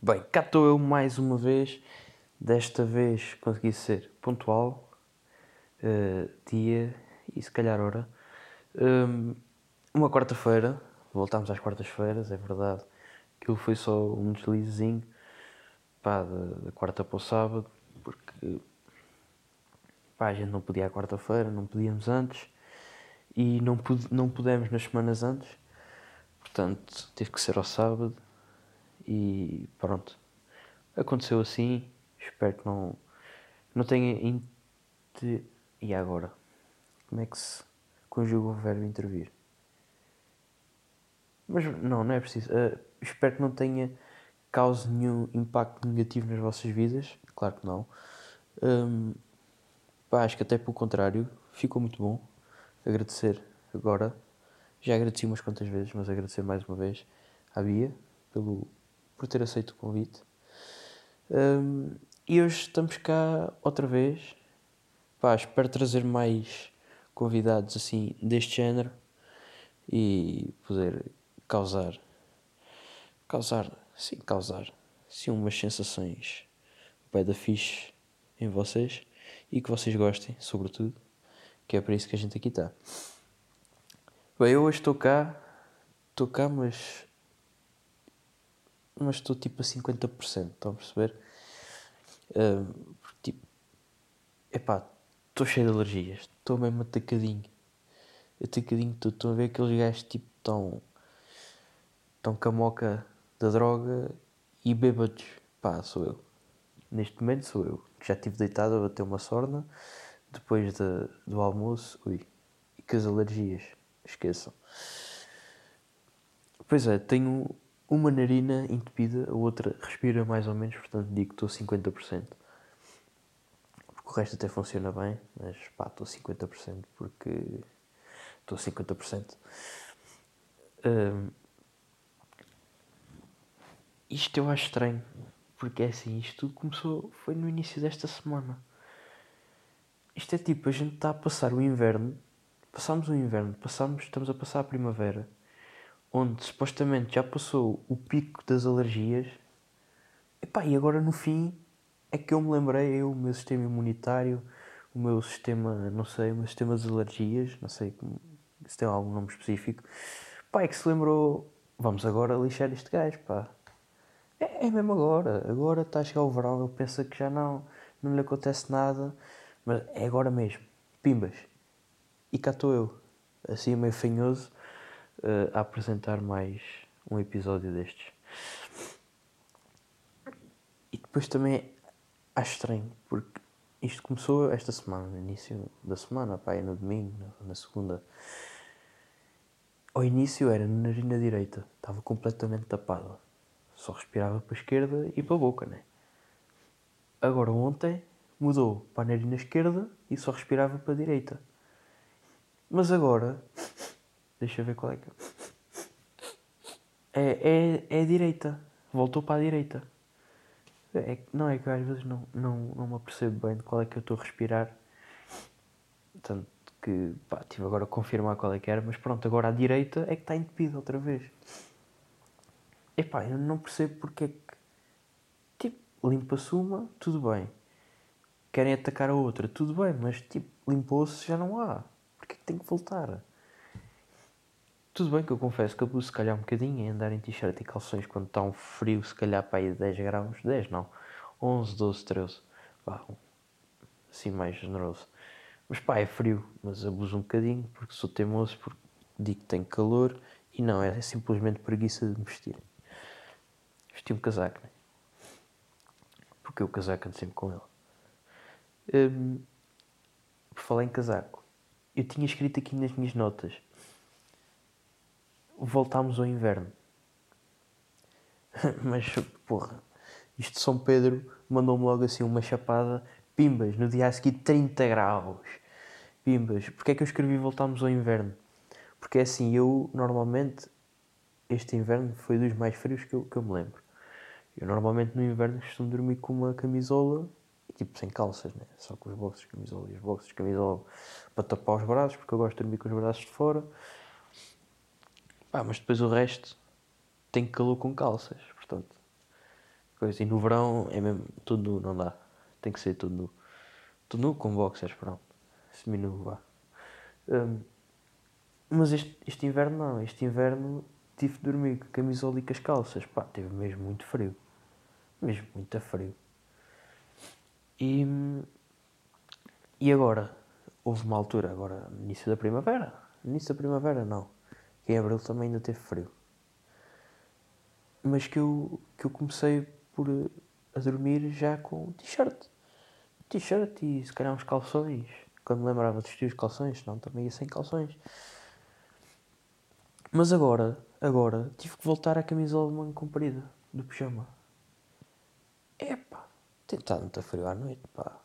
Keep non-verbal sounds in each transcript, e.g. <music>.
Bem, cá estou eu mais uma vez. Desta vez consegui ser pontual, uh, dia e se calhar hora. Um, uma quarta-feira, voltámos às quartas-feiras, é verdade. Aquilo foi só um deslizezinho pá, da, da quarta para o sábado, porque pá, a gente não podia à quarta-feira, não podíamos antes e não, pude, não pudemos nas semanas antes, portanto teve que ser ao sábado e pronto. Aconteceu assim, espero que não, não tenha. Inter... E agora? Como é que se conjuga o verbo intervir? Mas não, não é preciso. Uh, espero que não tenha cause nenhum impacto negativo nas vossas vidas. Claro que não. Um, pá, acho que até pelo contrário, ficou muito bom. Agradecer agora. Já agradeci umas quantas vezes, mas agradecer mais uma vez à Bia pelo por ter aceito o convite. Um, e hoje estamos cá outra vez. Pá, espero trazer mais convidados assim deste género e poder causar causar, sim, causar sim umas sensações pé da fixe em vocês e que vocês gostem, sobretudo, que é para isso que a gente aqui está. Bem, eu hoje estou cá, estou cá, mas mas estou tipo a 50%, estão a perceber? Uh, tipo, epá, estou cheio de alergias, estou mesmo atacadinho. Atacadinho, estou a ver aqueles gajos tipo tão. tão camoca da droga e bêbados. Pá, sou eu. Neste momento sou eu. Já estive deitado a bater uma sorna depois de, do almoço. Ui, e que as alergias, esqueçam. Pois é, tenho uma narina entupida, a outra respira mais ou menos, portanto digo que estou 50%. Porque o resto até funciona bem, mas pá, estou 50% porque estou 50%. Um, isto eu acho estranho, porque é assim, isto tudo começou, foi no início desta semana. Isto é tipo, a gente está a passar o inverno, passámos o inverno, passamos, estamos a passar a primavera onde supostamente já passou o pico das alergias, Epá, e agora no fim é que eu me lembrei, eu, o meu sistema imunitário, o meu sistema, não sei, o meu sistema de alergias, não sei se tem algum nome específico, pá, é que se lembrou, vamos agora lixar este gajo, pá. É, é mesmo agora, agora está a chegar o verão, ele pensa que já não, não lhe acontece nada, mas é agora mesmo, pimbas. E cá estou eu, assim meio fanhoso, uh, a apresentar mais um episódio destes. E depois também acho estranho, porque isto começou esta semana, no início da semana, pá, é no domingo, na segunda. Ao início era na narina direita, estava completamente tapada. Só respirava para a esquerda e para a boca, né? Agora ontem mudou para a narina esquerda e só respirava para a direita. Mas agora Deixa eu ver qual é que é. É, é, é a direita. Voltou para a direita. É, não é que às vezes não, não, não me apercebo bem de qual é que eu estou a respirar. Tanto que pá, tive agora a confirmar qual é que era, mas pronto, agora à direita é que está entupido outra vez. Epá, eu não percebo porque é que. Tipo, limpa-se uma, tudo bem. Querem atacar a outra, tudo bem, mas tipo, limpou-se, já não há. Porque é que tem que voltar? Tudo bem que eu confesso que abuso se calhar um bocadinho em andar em t-shirt e calções quando está um frio, se calhar para aí 10 graus, 10 não, 11, 12, 13, pá, assim mais generoso. Mas pá, é frio, mas abuso um bocadinho porque sou teimoso, porque digo que tenho calor e não, é simplesmente preguiça de me vestir. Vesti um casaco, né? Porque o casaco ando sempre com ele. Hum, por falar em casaco, eu tinha escrito aqui nas minhas notas voltámos ao inverno. <laughs> Mas, porra, isto de São Pedro mandou-me logo assim uma chapada. Pimbas, no dia a seguir 30 graus. Pimbas. Porquê é que eu escrevi voltámos ao inverno? Porque é assim, eu normalmente, este inverno foi dos mais frios que eu, que eu me lembro. Eu normalmente no inverno costumo dormir com uma camisola, tipo sem calças, né? Só com os boxes, camisola e os boxes, camisola para tapar os braços, porque eu gosto de dormir com os braços de fora. Mas depois o resto tem calor com calças, portanto. coisa. E no verão é mesmo tudo nu, não dá. Tem que ser tudo nu. Tudo nu com boxers, pronto. Seminu, vá. Um, mas este, este inverno não. Este inverno tive de dormir com a camisola e com as calças. Pá, teve mesmo muito frio. Mesmo muito frio. E, e agora? Houve uma altura, agora, início da primavera. Início da primavera, não. Que em abril também ainda teve frio. Mas que eu, que eu comecei por a dormir já com t-shirt. T-shirt e se calhar uns calções. Quando me lembrava de vestir os calções, não, também ia sem calções. Mas agora, agora, tive que voltar à camisola de manga comprida, do pijama. Epá, tem estado muito frio à noite, pá.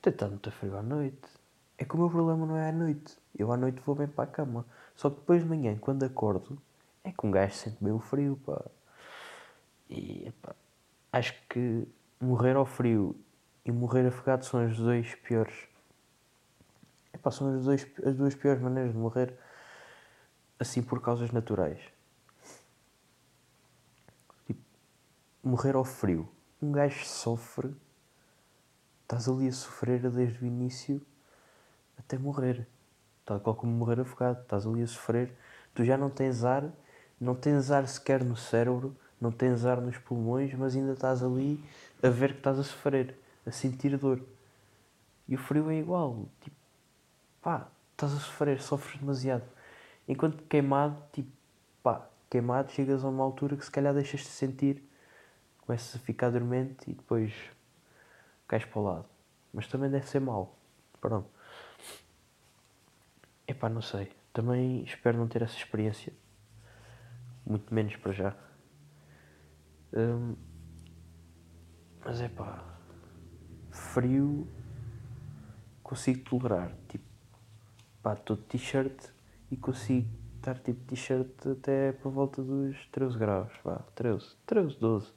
Tem estado muito frio à noite. É que o meu problema não é à noite. Eu à noite vou bem para a cama. Só que depois de manhã, quando acordo, é que um gajo sente bem o frio, pá. E, epá, acho que morrer ao frio e morrer afogado são as dois piores. Epá, são as, dois, as duas piores maneiras de morrer assim por causas naturais. Tipo, morrer ao frio. Um gajo sofre, estás ali a sofrer desde o início até morrer. Tal qual como morrer afogado, estás ali a sofrer, tu já não tens ar, não tens ar sequer no cérebro, não tens ar nos pulmões, mas ainda estás ali a ver que estás a sofrer, a sentir dor. E o frio é igual, tipo, pá, estás a sofrer, sofres demasiado. Enquanto queimado, tipo, pá, queimado chegas a uma altura que se calhar deixas de sentir, começas a ficar dormente e depois cais para o lado. Mas também deve ser mau. Pronto. Epá, não sei. Também espero não ter essa experiência. Muito menos para já. Hum, mas é pá. Frio consigo tolerar. Tipo, pá, estou de t-shirt e consigo estar tipo t-shirt até por volta dos 13 graus, vá, 13, 13, 12,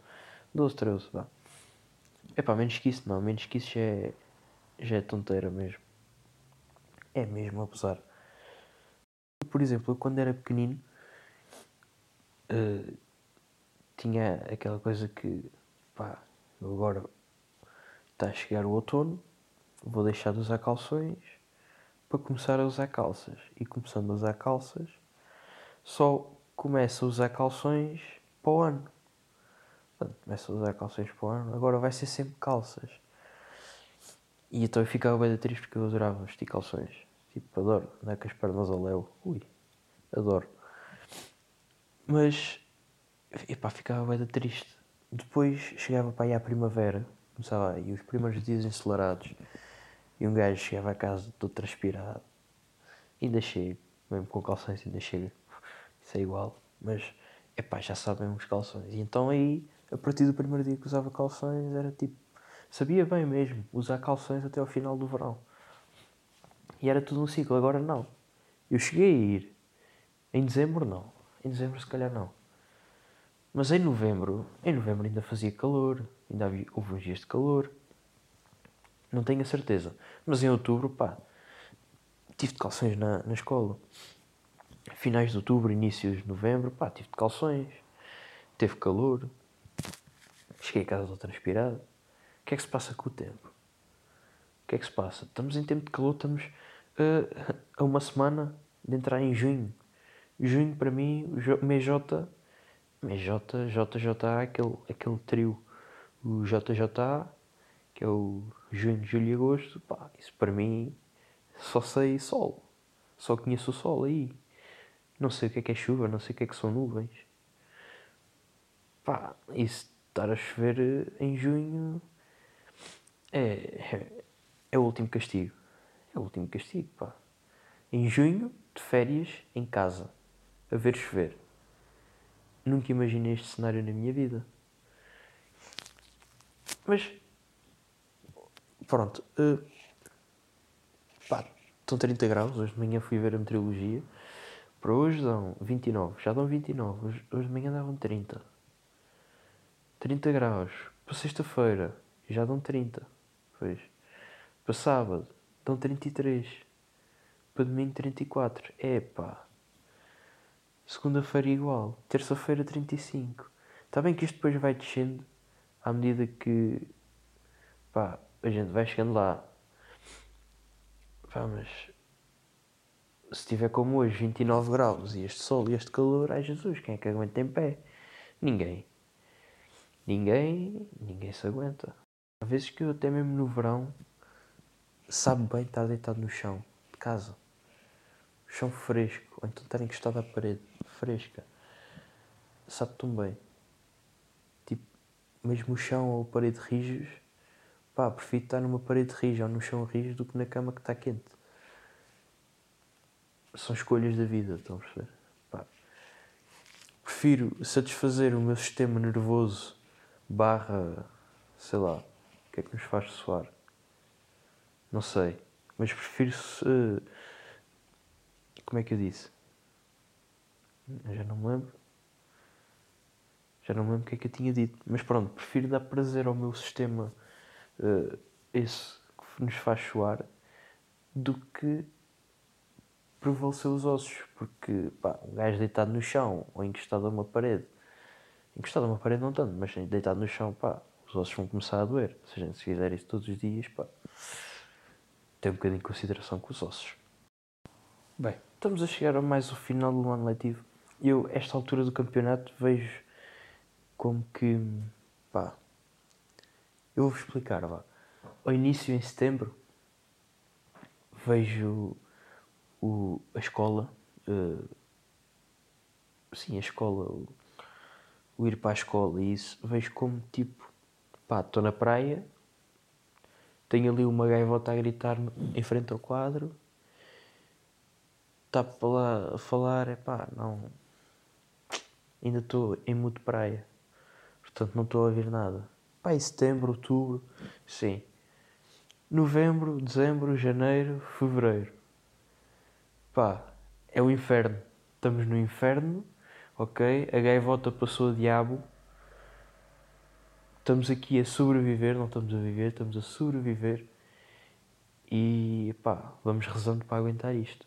12, 13, vá. É pá, menos que isso não, menos que isso já é, já é tonteira mesmo. É mesmo, apesar. Por exemplo, eu quando era pequenino uh, tinha aquela coisa que, pá, agora está a chegar o outono, vou deixar de usar calções para começar a usar calças. E começando a usar calças, só começa a usar calções para o ano. Portanto, começa a usar calções para o ano, agora vai ser sempre calças. E então eu ficava bem triste porque eu adorava vestir calções. Tipo, adoro, andar com as pernas ao léu. Ui, adoro. Mas, epá, ficava bem triste. Depois chegava para aí à primavera, começava aí os primeiros dias ensolarados e um gajo chegava a casa todo transpirado. Ainda chego, mesmo com calções ainda chega. Isso é igual. Mas, é pá, já sabem os calções. E então aí, a partir do primeiro dia que usava calções, era tipo. Sabia bem mesmo usar calções até ao final do verão. E era tudo um ciclo. Agora não. Eu cheguei a ir. Em dezembro não. Em dezembro se calhar não. Mas em novembro, em novembro ainda fazia calor, ainda havia, houve uns dias de calor. Não tenho a certeza. Mas em outubro, pá, tive de calções na, na escola. Finais de outubro, inícios de novembro, pá, tive de calções. Teve calor. Cheguei a casa todo transpirado. O que é que se passa com o tempo? O que é que se passa? Estamos em tempo de calor, estamos uh, a uma semana de entrar em junho. Junho, para mim, o mês J, mês J, JJA, aquele, aquele trio, o JJA, que é o junho, julho e agosto, pá, isso para mim só sei sol. Só conheço o sol aí. Não sei o que é que é chuva, não sei o que é que são nuvens. Pá, isso estar a chover eh, em junho é, é, é o último castigo. É o último castigo, pá. Em junho, de férias, em casa, a ver chover. Nunca imaginei este cenário na minha vida. Mas Pronto. Uh, pá, estão 30 graus. Hoje de manhã fui ver a meteorologia. Para hoje dão 29. Já dão 29. Hoje, hoje de manhã davam 30. 30 graus. Para sexta-feira já dão 30. Pois. Para sábado dão 33. Para domingo 34. Epá. Segunda-feira igual. Terça-feira 35. Está bem que isto depois vai descendo à medida que pá, a gente vai chegando lá. Pá, mas se tiver como hoje 29 graus e este sol e este calor, ai Jesus, quem é que aguenta em pé? Ninguém. Ninguém, ninguém se aguenta. Às vezes que eu até mesmo no verão sabe bem estar deitado no chão de casa. Chão fresco, ou então estar encostado à parede, fresca. Sabe tão bem. Tipo, mesmo o chão ou a parede rijos, pá, prefiro estar numa parede rija ou no chão rijo do que na cama que está quente. São escolhas da vida, estão a perceber? Pá. Prefiro satisfazer o meu sistema nervoso barra, sei lá, o que é que nos faz suar? Não sei, mas prefiro se. Como é que eu disse? Eu já não me lembro. Já não me lembro o que é que eu tinha dito. Mas pronto, prefiro dar prazer ao meu sistema, uh, esse que nos faz suar, do que prevalecer os ossos. Porque, pá, um gajo deitado no chão ou encostado a uma parede, encostado a uma parede não tanto, mas deitado no chão, pá, os ossos vão começar a doer. Se a gente fizer isso todos os dias, pá, tem um bocadinho de consideração com os ossos. Bem, estamos a chegar a mais o final do ano letivo. Eu, esta altura do campeonato, vejo como que, pá, eu vou-vos explicar, vá. Ao início, em setembro, vejo o, a escola, uh, sim, a escola, o, o, ir para a escola e isso, vejo como tipo, pá, estou na praia, tenho ali uma gaivota a gritar em frente ao quadro, está a falar, é pá, não, ainda estou em mudo praia, portanto não estou a ouvir nada. Pá, em setembro, outubro, sim. Novembro, dezembro, janeiro, fevereiro. Pá, é o inferno. Estamos no inferno, ok? A gaivota passou a diabo. Estamos aqui a sobreviver, não estamos a viver, estamos a sobreviver. E pá, vamos rezando para aguentar isto.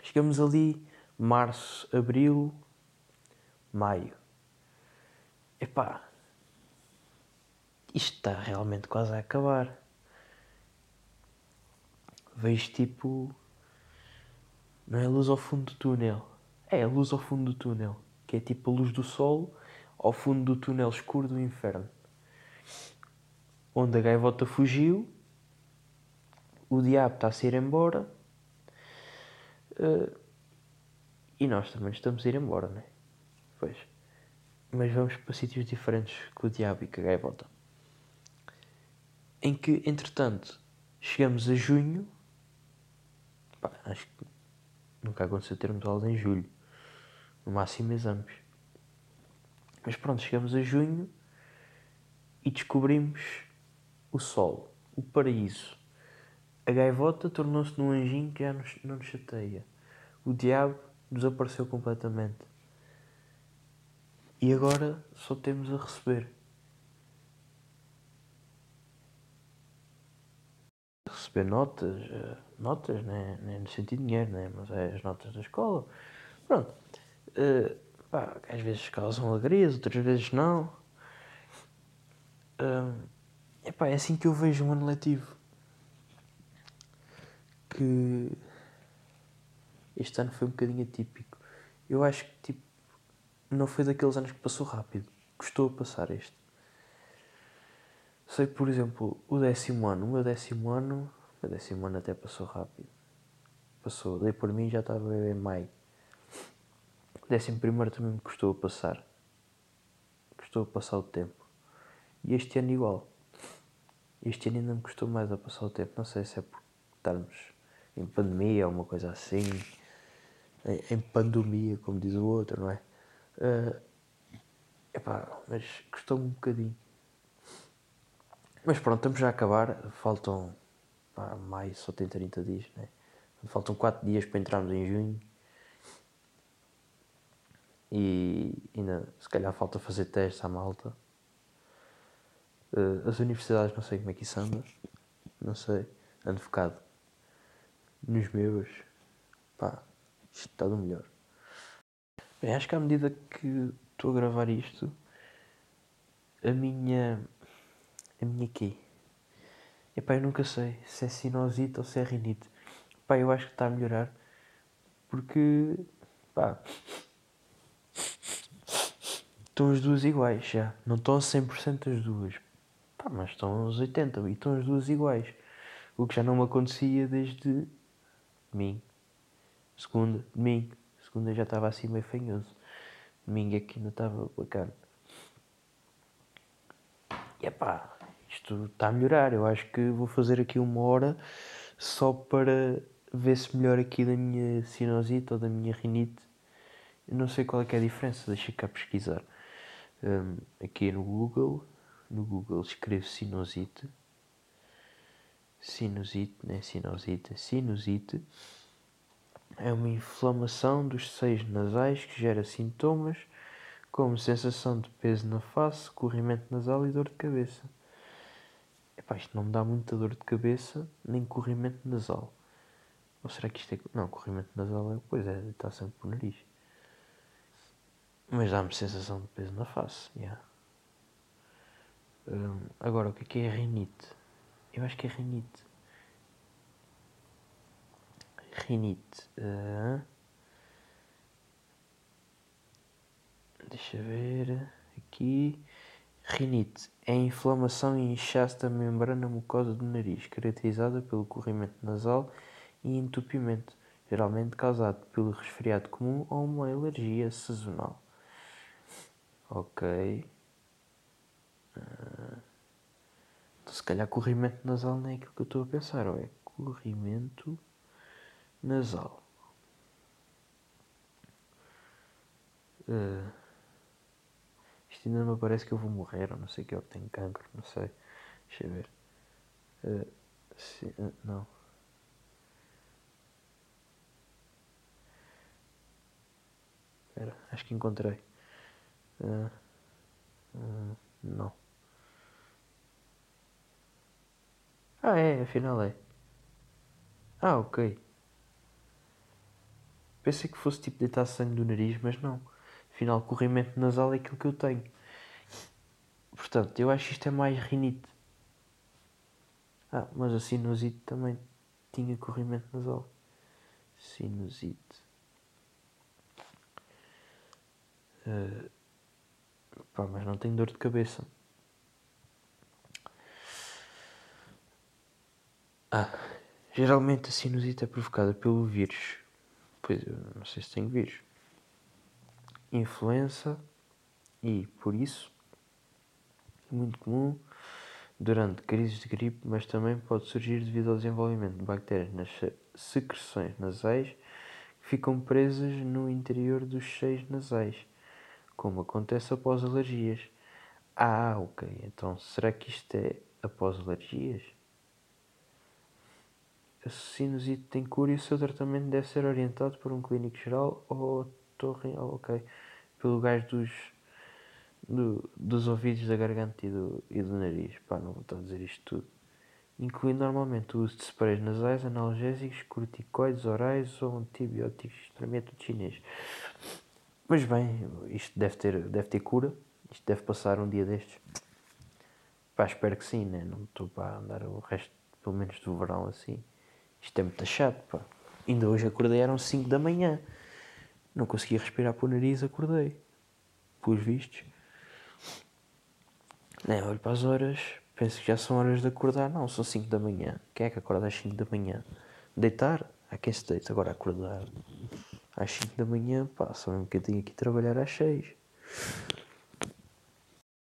Chegamos ali, março, abril, maio. Epá, isto está realmente quase a acabar. Vejo tipo. Não é luz ao fundo do túnel. É a luz ao fundo do túnel. Que é tipo a luz do sol ao fundo do túnel escuro do inferno. Onde a gaivota fugiu. O diabo está a se ir embora. Uh, e nós também estamos a ir embora, não é? Pois. Mas vamos para sítios diferentes com o diabo e com a gaivota em que, entretanto, chegamos a junho. Pá, acho que nunca aconteceu termos aulas em julho, no máximo exames. Mas pronto, chegamos a junho e descobrimos o sol, o paraíso. A gaivota tornou-se num anjinho que já nos, não nos chateia. O diabo desapareceu completamente. E agora só temos a receber. receber notas, uh, notas, né? nem no sentido de dinheiro, né? mas é as notas da escola. Pronto. Uh, pá, às vezes causam alegrias, outras vezes não. Uh, epá, é assim que eu vejo um ano letivo. Que este ano foi um bocadinho atípico. Eu acho que tipo, não foi daqueles anos que passou rápido. Custou a passar este. Sei, por exemplo, o décimo ano. O meu décimo ano, o décimo ano até passou rápido. Passou, dei por mim já estava em maio. Décimo primeiro também me custou a passar. Custou a passar o tempo. E este ano igual. Este ano ainda me custou mais a passar o tempo. Não sei se é por estarmos em pandemia ou uma coisa assim. Em pandemia, como diz o outro, não é? Uh, epá, mas custou-me um bocadinho. Mas pronto, estamos já a acabar. Faltam. Pá, maio só tem 30 dias, né? Faltam 4 dias para entrarmos em junho. E ainda, se calhar, falta fazer testes à malta. Uh, as universidades, não sei como é que isso anda. Não sei. Ando focado nos meus. Pá, isto está do melhor. Bem, acho que à medida que estou a gravar isto, a minha. A minha quê? Epá, eu nunca sei se é sinusite ou se é rinite. Pá, eu acho que está a melhorar porque. pá. Estão as duas iguais já. Não estão a 100% as duas. Pá, mas estão aos 80% e estão as duas iguais. O que já não me acontecia desde domingo. Segunda, domingo. Segunda já estava assim meio fanhoso. Domingo que ainda estava bacana. E epá, isto está a melhorar. Eu acho que vou fazer aqui uma hora só para ver se melhora aqui da minha sinusite ou da minha rinite. Eu não sei qual é, é a diferença, deixa cá pesquisar. Um, aqui no Google, no Google escrevo sinusite. Sinusite, não é sinusite, é sinusite. É uma inflamação dos seios nasais que gera sintomas como sensação de peso na face, corrimento nasal e dor de cabeça. Epá, isto não me dá muita dor de cabeça, nem corrimento nasal. Ou será que isto é. Não, corrimento nasal é. Pois é, está sempre por nariz. Mas dá-me sensação de peso na face. Yeah. Um, agora, o que é que é rinite? Eu acho que é rinite. Rinite. Uh, deixa ver. Aqui. Rinite é a inflamação e inchaço da membrana mucosa do nariz, caracterizada pelo corrimento nasal e entupimento, geralmente causado pelo resfriado comum ou uma alergia sazonal. Ok. Uh, então, se calhar corrimento nasal não é aquilo que eu estou a pensar, ou é corrimento nasal. Uh, isto ainda não parece que eu vou morrer, ou não sei que eu tenho cancro, não sei. Deixa eu ver. Uh, se, não. Espera, acho que encontrei. Uh, uh, não. Ah, é, afinal é. Ah, ok. Pensei que fosse tipo deitar sangue do nariz, mas não. Afinal, corrimento nasal é aquilo que eu tenho. Portanto, eu acho que isto é mais rinite. Ah, mas a sinusite também tinha corrimento nasal. Sinusite. Uh, pá, mas não tenho dor de cabeça. Ah, geralmente a sinusite é provocada pelo vírus. Pois eu não sei se tenho vírus. Influenza e, por isso, muito comum durante crises de gripe, mas também pode surgir devido ao desenvolvimento de bactérias nas secreções nasais que ficam presas no interior dos seios nasais como acontece após alergias. Ah, ok. Então, será que isto é após alergias? A sinusite tem cura e o seu tratamento deve ser orientado por um clínico geral ou torre, oh, ok, pelo gajo dos, do, dos ouvidos, da garganta e do, e do nariz. Pá, não vou estar a dizer isto tudo. Incluindo normalmente o uso de sprays nasais, analgésicos, corticoides orais ou antibióticos, método chinês. Mas bem, isto deve ter, deve ter cura. Isto deve passar um dia destes. Pá, espero que sim, né? Não estou para andar o resto, pelo menos do verão assim. Isto é muito chato, pá. Ainda hoje acordei, eram 5 da manhã. Não conseguia respirar por nariz, acordei. Pelos vistos. Nem olho para as horas, penso que já são horas de acordar. Não, são 5 da manhã. Quem é que acorda às 5 da manhã? Deitar? Há quem se deita, agora acordar às 5 da manhã, pá, só mesmo que eu tenho que trabalhar às 6.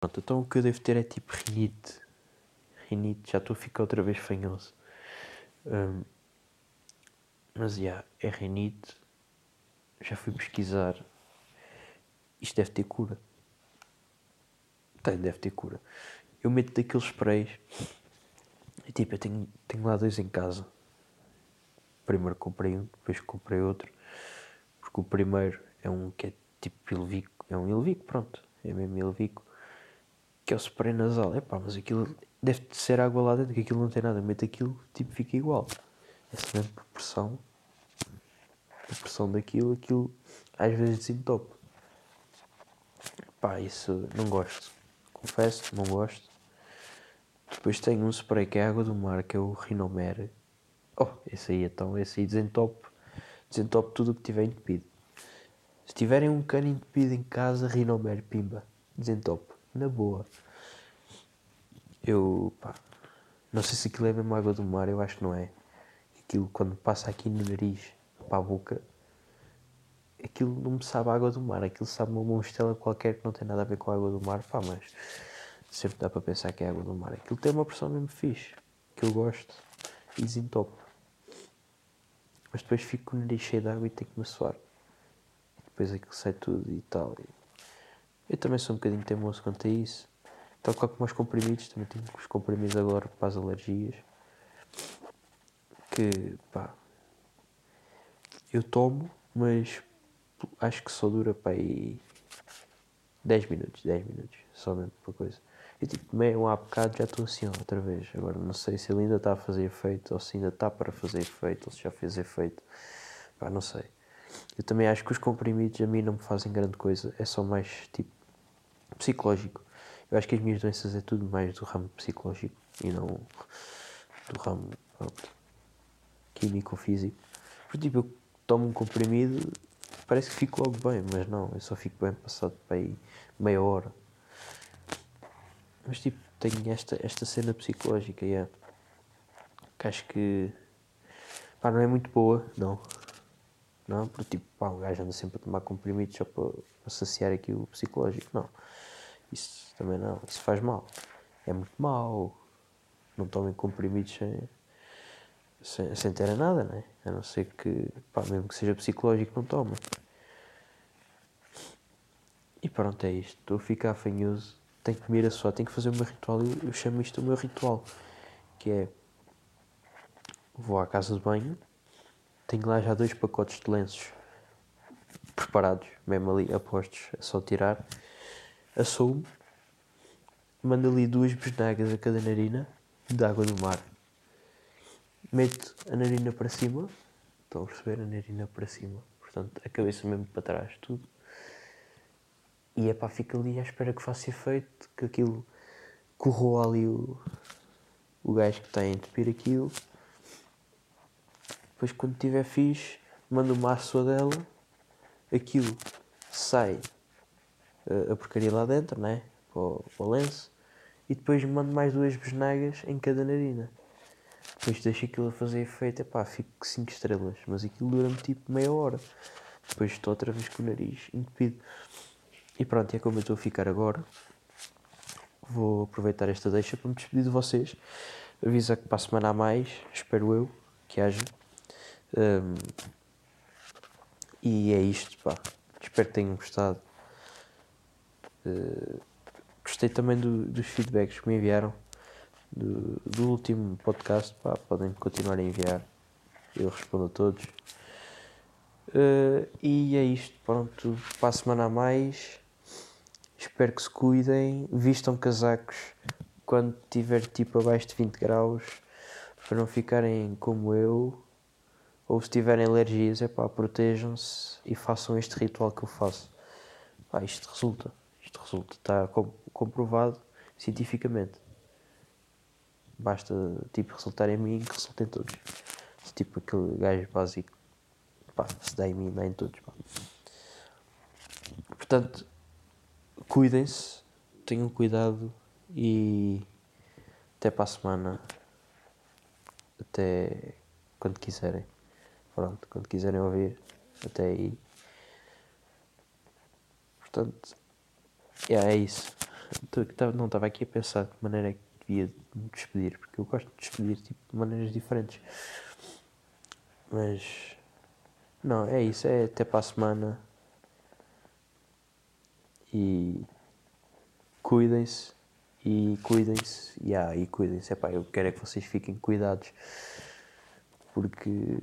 Pronto, então o que eu devo ter é tipo rinite. Rinite, já estou a ficar outra vez fanhoso. Um, mas já, é rinite. Já fui pesquisar. Isto deve ter cura. Tem, deve ter cura. Eu meto daqueles sprays. E tipo, eu tenho, tenho lá dois em casa. Primeiro comprei um, depois comprei outro porque o primeiro é um que é tipo Ilvico, é um Ilvico, pronto, é mesmo Ilvico, que é o spray nasal. É pá, mas aquilo deve ser água lá dentro, que aquilo não tem nada, mete aquilo, tipo, fica igual. Essa mesmo proporção, a pressão daquilo, aquilo às vezes desentope. Pá, isso não gosto. Confesso, não gosto. Depois tenho um spray que é água do mar, que é o Rinomer. Oh, esse aí então, esse aí desentope, desentope tudo o que tiver entupido. Se tiverem um cano entupido em casa, Rinomer, pimba, desentope, na boa. Eu, pá, não sei se aquilo é mesmo água do mar, eu acho que não é. Aquilo quando passa aqui no nariz, para a boca, aquilo não me sabe água do mar, aquilo sabe uma monstela qualquer que não tem nada a ver com a água do mar, pá, mas sempre dá para pensar que é água do mar. Aquilo tem uma pressão mesmo fixe, que eu gosto, e desentope. Mas depois fico com o nariz cheio de água e tenho que me suar. E depois aquilo sai tudo e tal. Eu também sou um bocadinho teimoso quanto a isso. Tal qual como os comprimidos, também tenho os comprimidos agora para as alergias. Que, pá, eu tomo, mas acho que só dura para aí 10 minutos, 10 minutos, só mesmo para coisa. Eu tipo, tomei um há bocado, já estou assim outra vez. Agora não sei se ele ainda está a fazer efeito ou se ainda está para fazer efeito ou se já fez efeito. Pá, não sei. Eu também acho que os comprimidos a mim não me fazem grande coisa, é só mais tipo psicológico. Eu acho que as minhas doenças é tudo mais do ramo psicológico e não do ramo químico-físico. Porque tipo, eu tomo um comprimido, parece que fico logo bem, mas não, eu só fico bem passado para aí meia hora. Mas tipo, tenho esta, esta cena psicológica, yeah, que acho que pá, não é muito boa, não. Não, porque tipo, pá, um gajo anda sempre a tomar comprimidos só para, saciar aqui o psicológico, não. Isso também não, isso faz mal. É muito mal. Não tomem comprimidos sem, sem, sem terem nada, né? A não ser que, pá, mesmo que seja psicológico, não tomem. E pronto, é isto. Estou a ficar afanhoso tenho que me ir a só, tenho que fazer o meu ritual. Eu, eu chamo isto o meu ritual, que é vou à casa de banho, tenho lá já dois pacotes de lenços preparados, mesmo ali apostos, é só tirar, assou-me, mando ali duas besnagas a cada narina de água do mar, meto a narina para cima, estão a perceber? A narina para cima, portanto a cabeça mesmo para trás, tudo e é pá, fica ali à espera que faça efeito, que aquilo corroa ali o, o gajo que está a entupir aquilo. Depois quando tiver fixe, mando uma açoa dela, aquilo sai a, a porcaria lá dentro, né? Para o, para o lenço, e depois mando mais duas besnagas em cada narina. Depois deixo aquilo a fazer efeito, é pá, fico 5 estrelas, mas aquilo dura-me tipo meia hora. Depois estou outra vez com o nariz entupido. E pronto, é como eu estou a ficar agora. Vou aproveitar esta deixa para me despedir de vocês. Avisa que para a semana a mais, espero eu, que haja. Um, e é isto, pá. Espero que tenham gostado. Uh, gostei também do, dos feedbacks que me enviaram do, do último podcast. Pá, podem continuar a enviar. Eu respondo a todos. Uh, e é isto, pronto. Para a semana a mais. Espero que se cuidem, vistam casacos quando tiver tipo abaixo de 20 graus para não ficarem como eu. Ou se tiverem alergias, é pá, protejam-se e façam este ritual que eu faço. Pá, isto resulta, isto resulta, está comprovado cientificamente. Basta tipo resultar em mim que resultem todos. Tipo aquele gajo básico, pá, se dá em mim, dá em todos. Pá. Portanto, cuidem-se, tenham cuidado e até para a semana. Até quando quiserem. Pronto, quando quiserem ouvir. Até aí. Portanto, yeah, é isso. Não estava aqui a pensar de que maneira é que devia me despedir, porque eu gosto de despedir tipo, de maneiras diferentes. Mas não, é isso, é até para a semana e cuidem-se e cuidem-se yeah, e cuidem-se. Eu quero é que vocês fiquem cuidados porque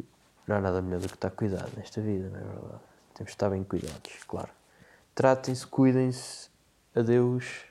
não há nada melhor do que estar cuidado nesta vida, não é verdade? Temos de estar bem cuidados, claro. Tratem-se, cuidem-se. Adeus.